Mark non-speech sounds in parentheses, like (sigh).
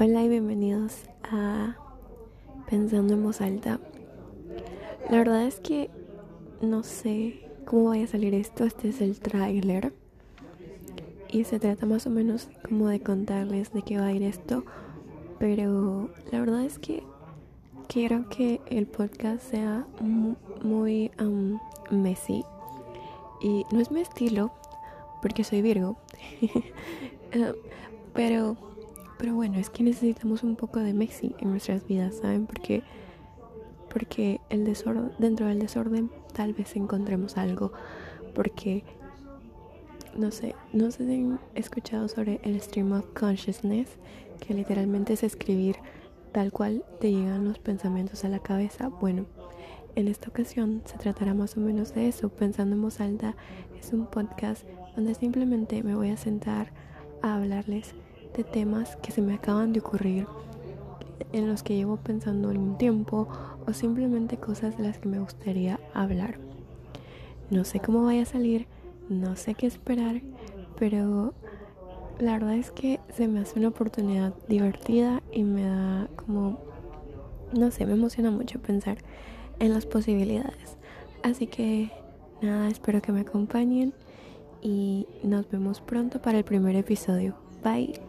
Hola y bienvenidos a Pensando en voz alta. La verdad es que no sé cómo vaya a salir esto. Este es el tráiler. Y se trata más o menos como de contarles de qué va a ir esto. Pero la verdad es que quiero que el podcast sea muy um, messy. Y no es mi estilo, porque soy Virgo. Uh, (laughs) pero pero bueno, es que necesitamos un poco de Messi en nuestras vidas, ¿saben? Porque, porque el desorden, dentro del desorden tal vez encontremos algo. Porque, no sé, no sé si han escuchado sobre el stream of consciousness, que literalmente es escribir tal cual te llegan los pensamientos a la cabeza. Bueno, en esta ocasión se tratará más o menos de eso. Pensando en voz alta es un podcast donde simplemente me voy a sentar a hablarles temas que se me acaban de ocurrir, en los que llevo pensando algún tiempo o simplemente cosas de las que me gustaría hablar. No sé cómo vaya a salir, no sé qué esperar, pero la verdad es que se me hace una oportunidad divertida y me da como, no sé, me emociona mucho pensar en las posibilidades. Así que nada, espero que me acompañen y nos vemos pronto para el primer episodio. Bye.